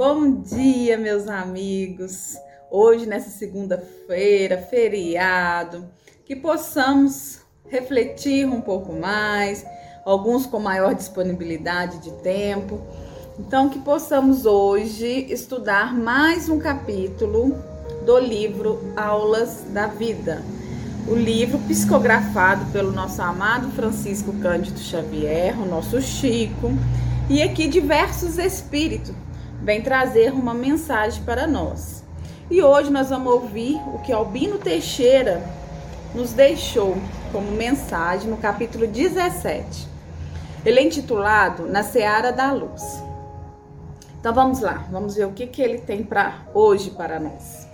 Bom dia, meus amigos. Hoje, nessa segunda-feira, feriado, que possamos refletir um pouco mais, alguns com maior disponibilidade de tempo. Então, que possamos hoje estudar mais um capítulo do livro Aulas da Vida, o livro psicografado pelo nosso amado Francisco Cândido Xavier, o nosso Chico, e aqui diversos espíritos vem trazer uma mensagem para nós. E hoje nós vamos ouvir o que Albino Teixeira nos deixou como mensagem no capítulo 17. Ele é intitulado Na Seara da Luz. Então vamos lá, vamos ver o que, que ele tem para hoje para nós.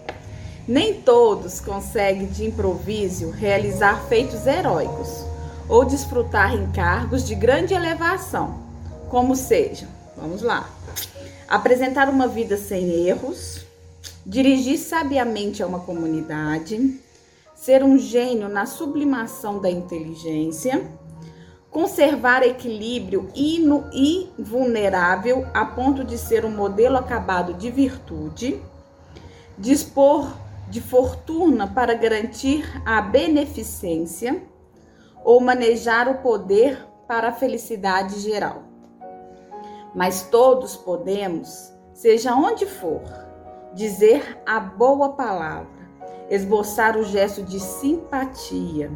Nem todos conseguem de improviso realizar feitos heróicos ou desfrutar encargos de grande elevação, como seja. Vamos lá apresentar uma vida sem erros, dirigir sabiamente a uma comunidade, ser um gênio na sublimação da inteligência, conservar equilíbrio invulnerável a ponto de ser um modelo acabado de virtude, dispor de fortuna para garantir a beneficência. Ou manejar o poder para a felicidade geral mas todos podemos, seja onde for, dizer a boa palavra, esboçar o gesto de simpatia,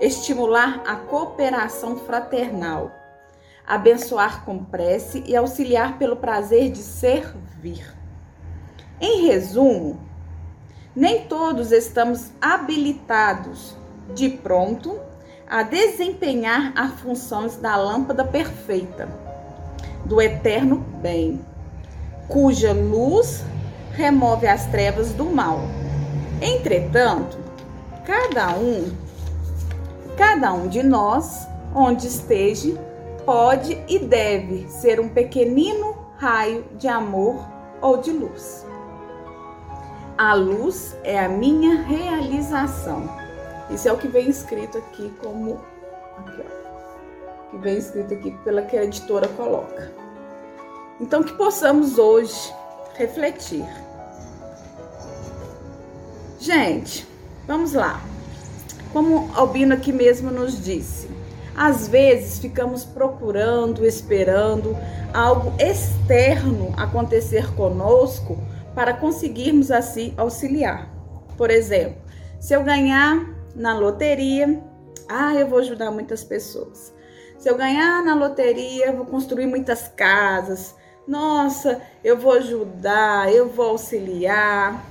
estimular a cooperação fraternal, abençoar com prece e auxiliar pelo prazer de servir. Em resumo, nem todos estamos habilitados de pronto a desempenhar as funções da lâmpada perfeita do eterno bem, cuja luz remove as trevas do mal. Entretanto, cada um, cada um de nós, onde esteja, pode e deve ser um pequenino raio de amor ou de luz. A luz é a minha realização. Isso é o que vem escrito aqui como aqui, ó que vem escrito aqui pela que a editora coloca. Então, que possamos hoje refletir. Gente, vamos lá. Como Albino aqui mesmo nos disse, às vezes ficamos procurando, esperando algo externo acontecer conosco para conseguirmos assim auxiliar. Por exemplo, se eu ganhar na loteria, ah, eu vou ajudar muitas pessoas. Se eu ganhar na loteria, eu vou construir muitas casas. Nossa, eu vou ajudar, eu vou auxiliar.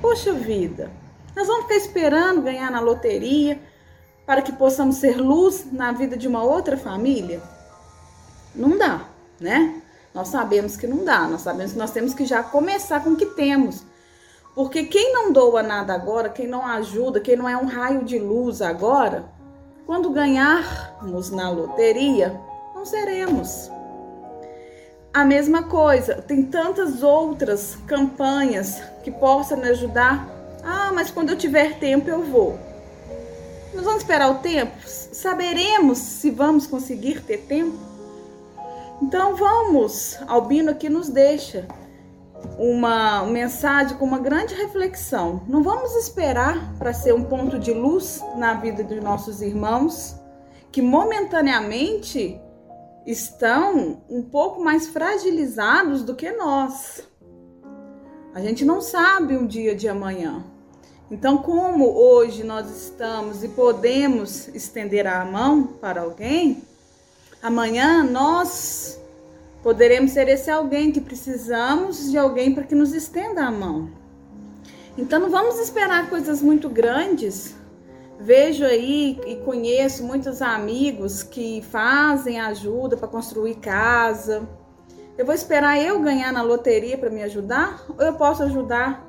Poxa vida, nós vamos ficar esperando ganhar na loteria para que possamos ser luz na vida de uma outra família? Não dá, né? Nós sabemos que não dá, nós sabemos que nós temos que já começar com o que temos. Porque quem não doa nada agora, quem não ajuda, quem não é um raio de luz agora, quando ganharmos na loteria, não seremos. A mesma coisa, tem tantas outras campanhas que possam me ajudar. Ah, mas quando eu tiver tempo eu vou. Nós vamos esperar o tempo? Saberemos se vamos conseguir ter tempo? Então vamos, Albino aqui nos deixa uma mensagem com uma grande reflexão. Não vamos esperar para ser um ponto de luz na vida dos nossos irmãos que momentaneamente estão um pouco mais fragilizados do que nós. A gente não sabe um dia de amanhã. Então, como hoje nós estamos e podemos estender a mão para alguém, amanhã nós Poderemos ser esse alguém que precisamos de alguém para que nos estenda a mão. Então não vamos esperar coisas muito grandes. Vejo aí e conheço muitos amigos que fazem ajuda para construir casa. Eu vou esperar eu ganhar na loteria para me ajudar? Ou eu posso ajudar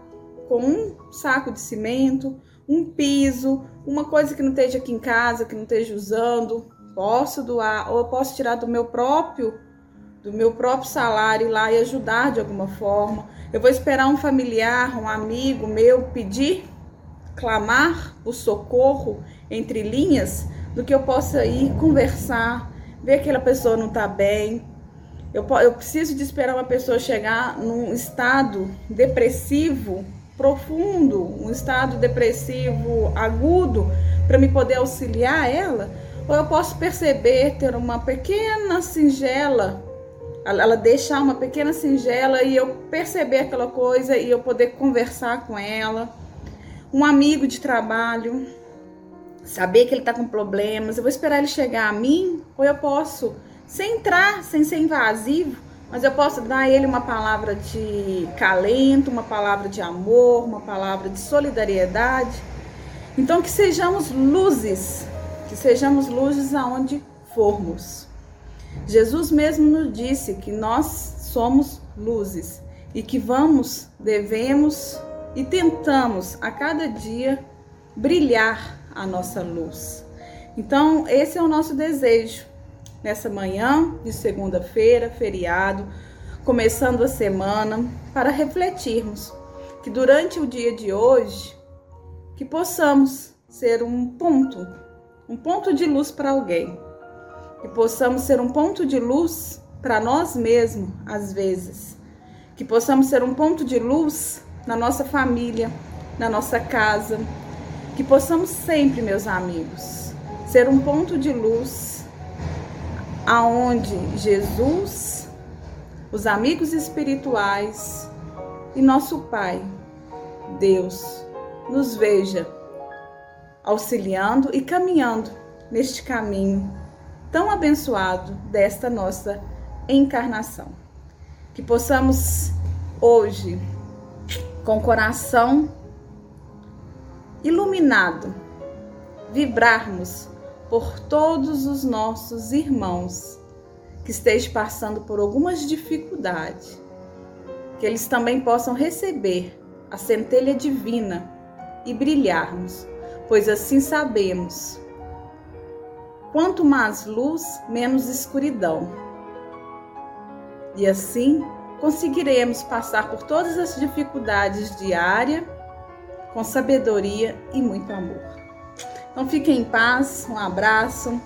com um saco de cimento, um piso, uma coisa que não esteja aqui em casa, que não esteja usando? Posso doar, ou eu posso tirar do meu próprio do meu próprio salário lá e ajudar de alguma forma. Eu vou esperar um familiar, um amigo meu pedir, clamar o socorro entre linhas, do que eu possa ir conversar, ver que aquela pessoa não está bem. Eu, eu preciso de esperar uma pessoa chegar num estado depressivo profundo, um estado depressivo agudo, para me poder auxiliar ela? Ou eu posso perceber, ter uma pequena singela, ela deixar uma pequena singela e eu perceber aquela coisa e eu poder conversar com ela? Um amigo de trabalho, saber que ele está com problemas, eu vou esperar ele chegar a mim? Ou eu posso sem entrar, sem ser invasivo, mas eu posso dar a ele uma palavra de calento, uma palavra de amor, uma palavra de solidariedade. Então que sejamos luzes, que sejamos luzes aonde formos. Jesus mesmo nos disse que nós somos luzes e que vamos, devemos e tentamos a cada dia brilhar a nossa luz. Então, esse é o nosso desejo nessa manhã de segunda-feira, feriado, começando a semana, para refletirmos que durante o dia de hoje que possamos ser um ponto, um ponto de luz para alguém. Que possamos ser um ponto de luz para nós mesmos, às vezes. Que possamos ser um ponto de luz na nossa família, na nossa casa. Que possamos sempre, meus amigos, ser um ponto de luz aonde Jesus, os amigos espirituais e nosso Pai, Deus, nos veja auxiliando e caminhando neste caminho tão abençoado desta nossa encarnação. Que possamos hoje, com o coração iluminado, vibrarmos por todos os nossos irmãos que estejam passando por algumas dificuldades, que eles também possam receber a centelha divina e brilharmos, pois assim sabemos. Quanto mais luz, menos escuridão. E assim conseguiremos passar por todas as dificuldades diárias com sabedoria e muito amor. Então fiquem em paz, um abraço,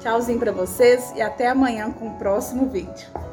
tchauzinho para vocês e até amanhã com o próximo vídeo.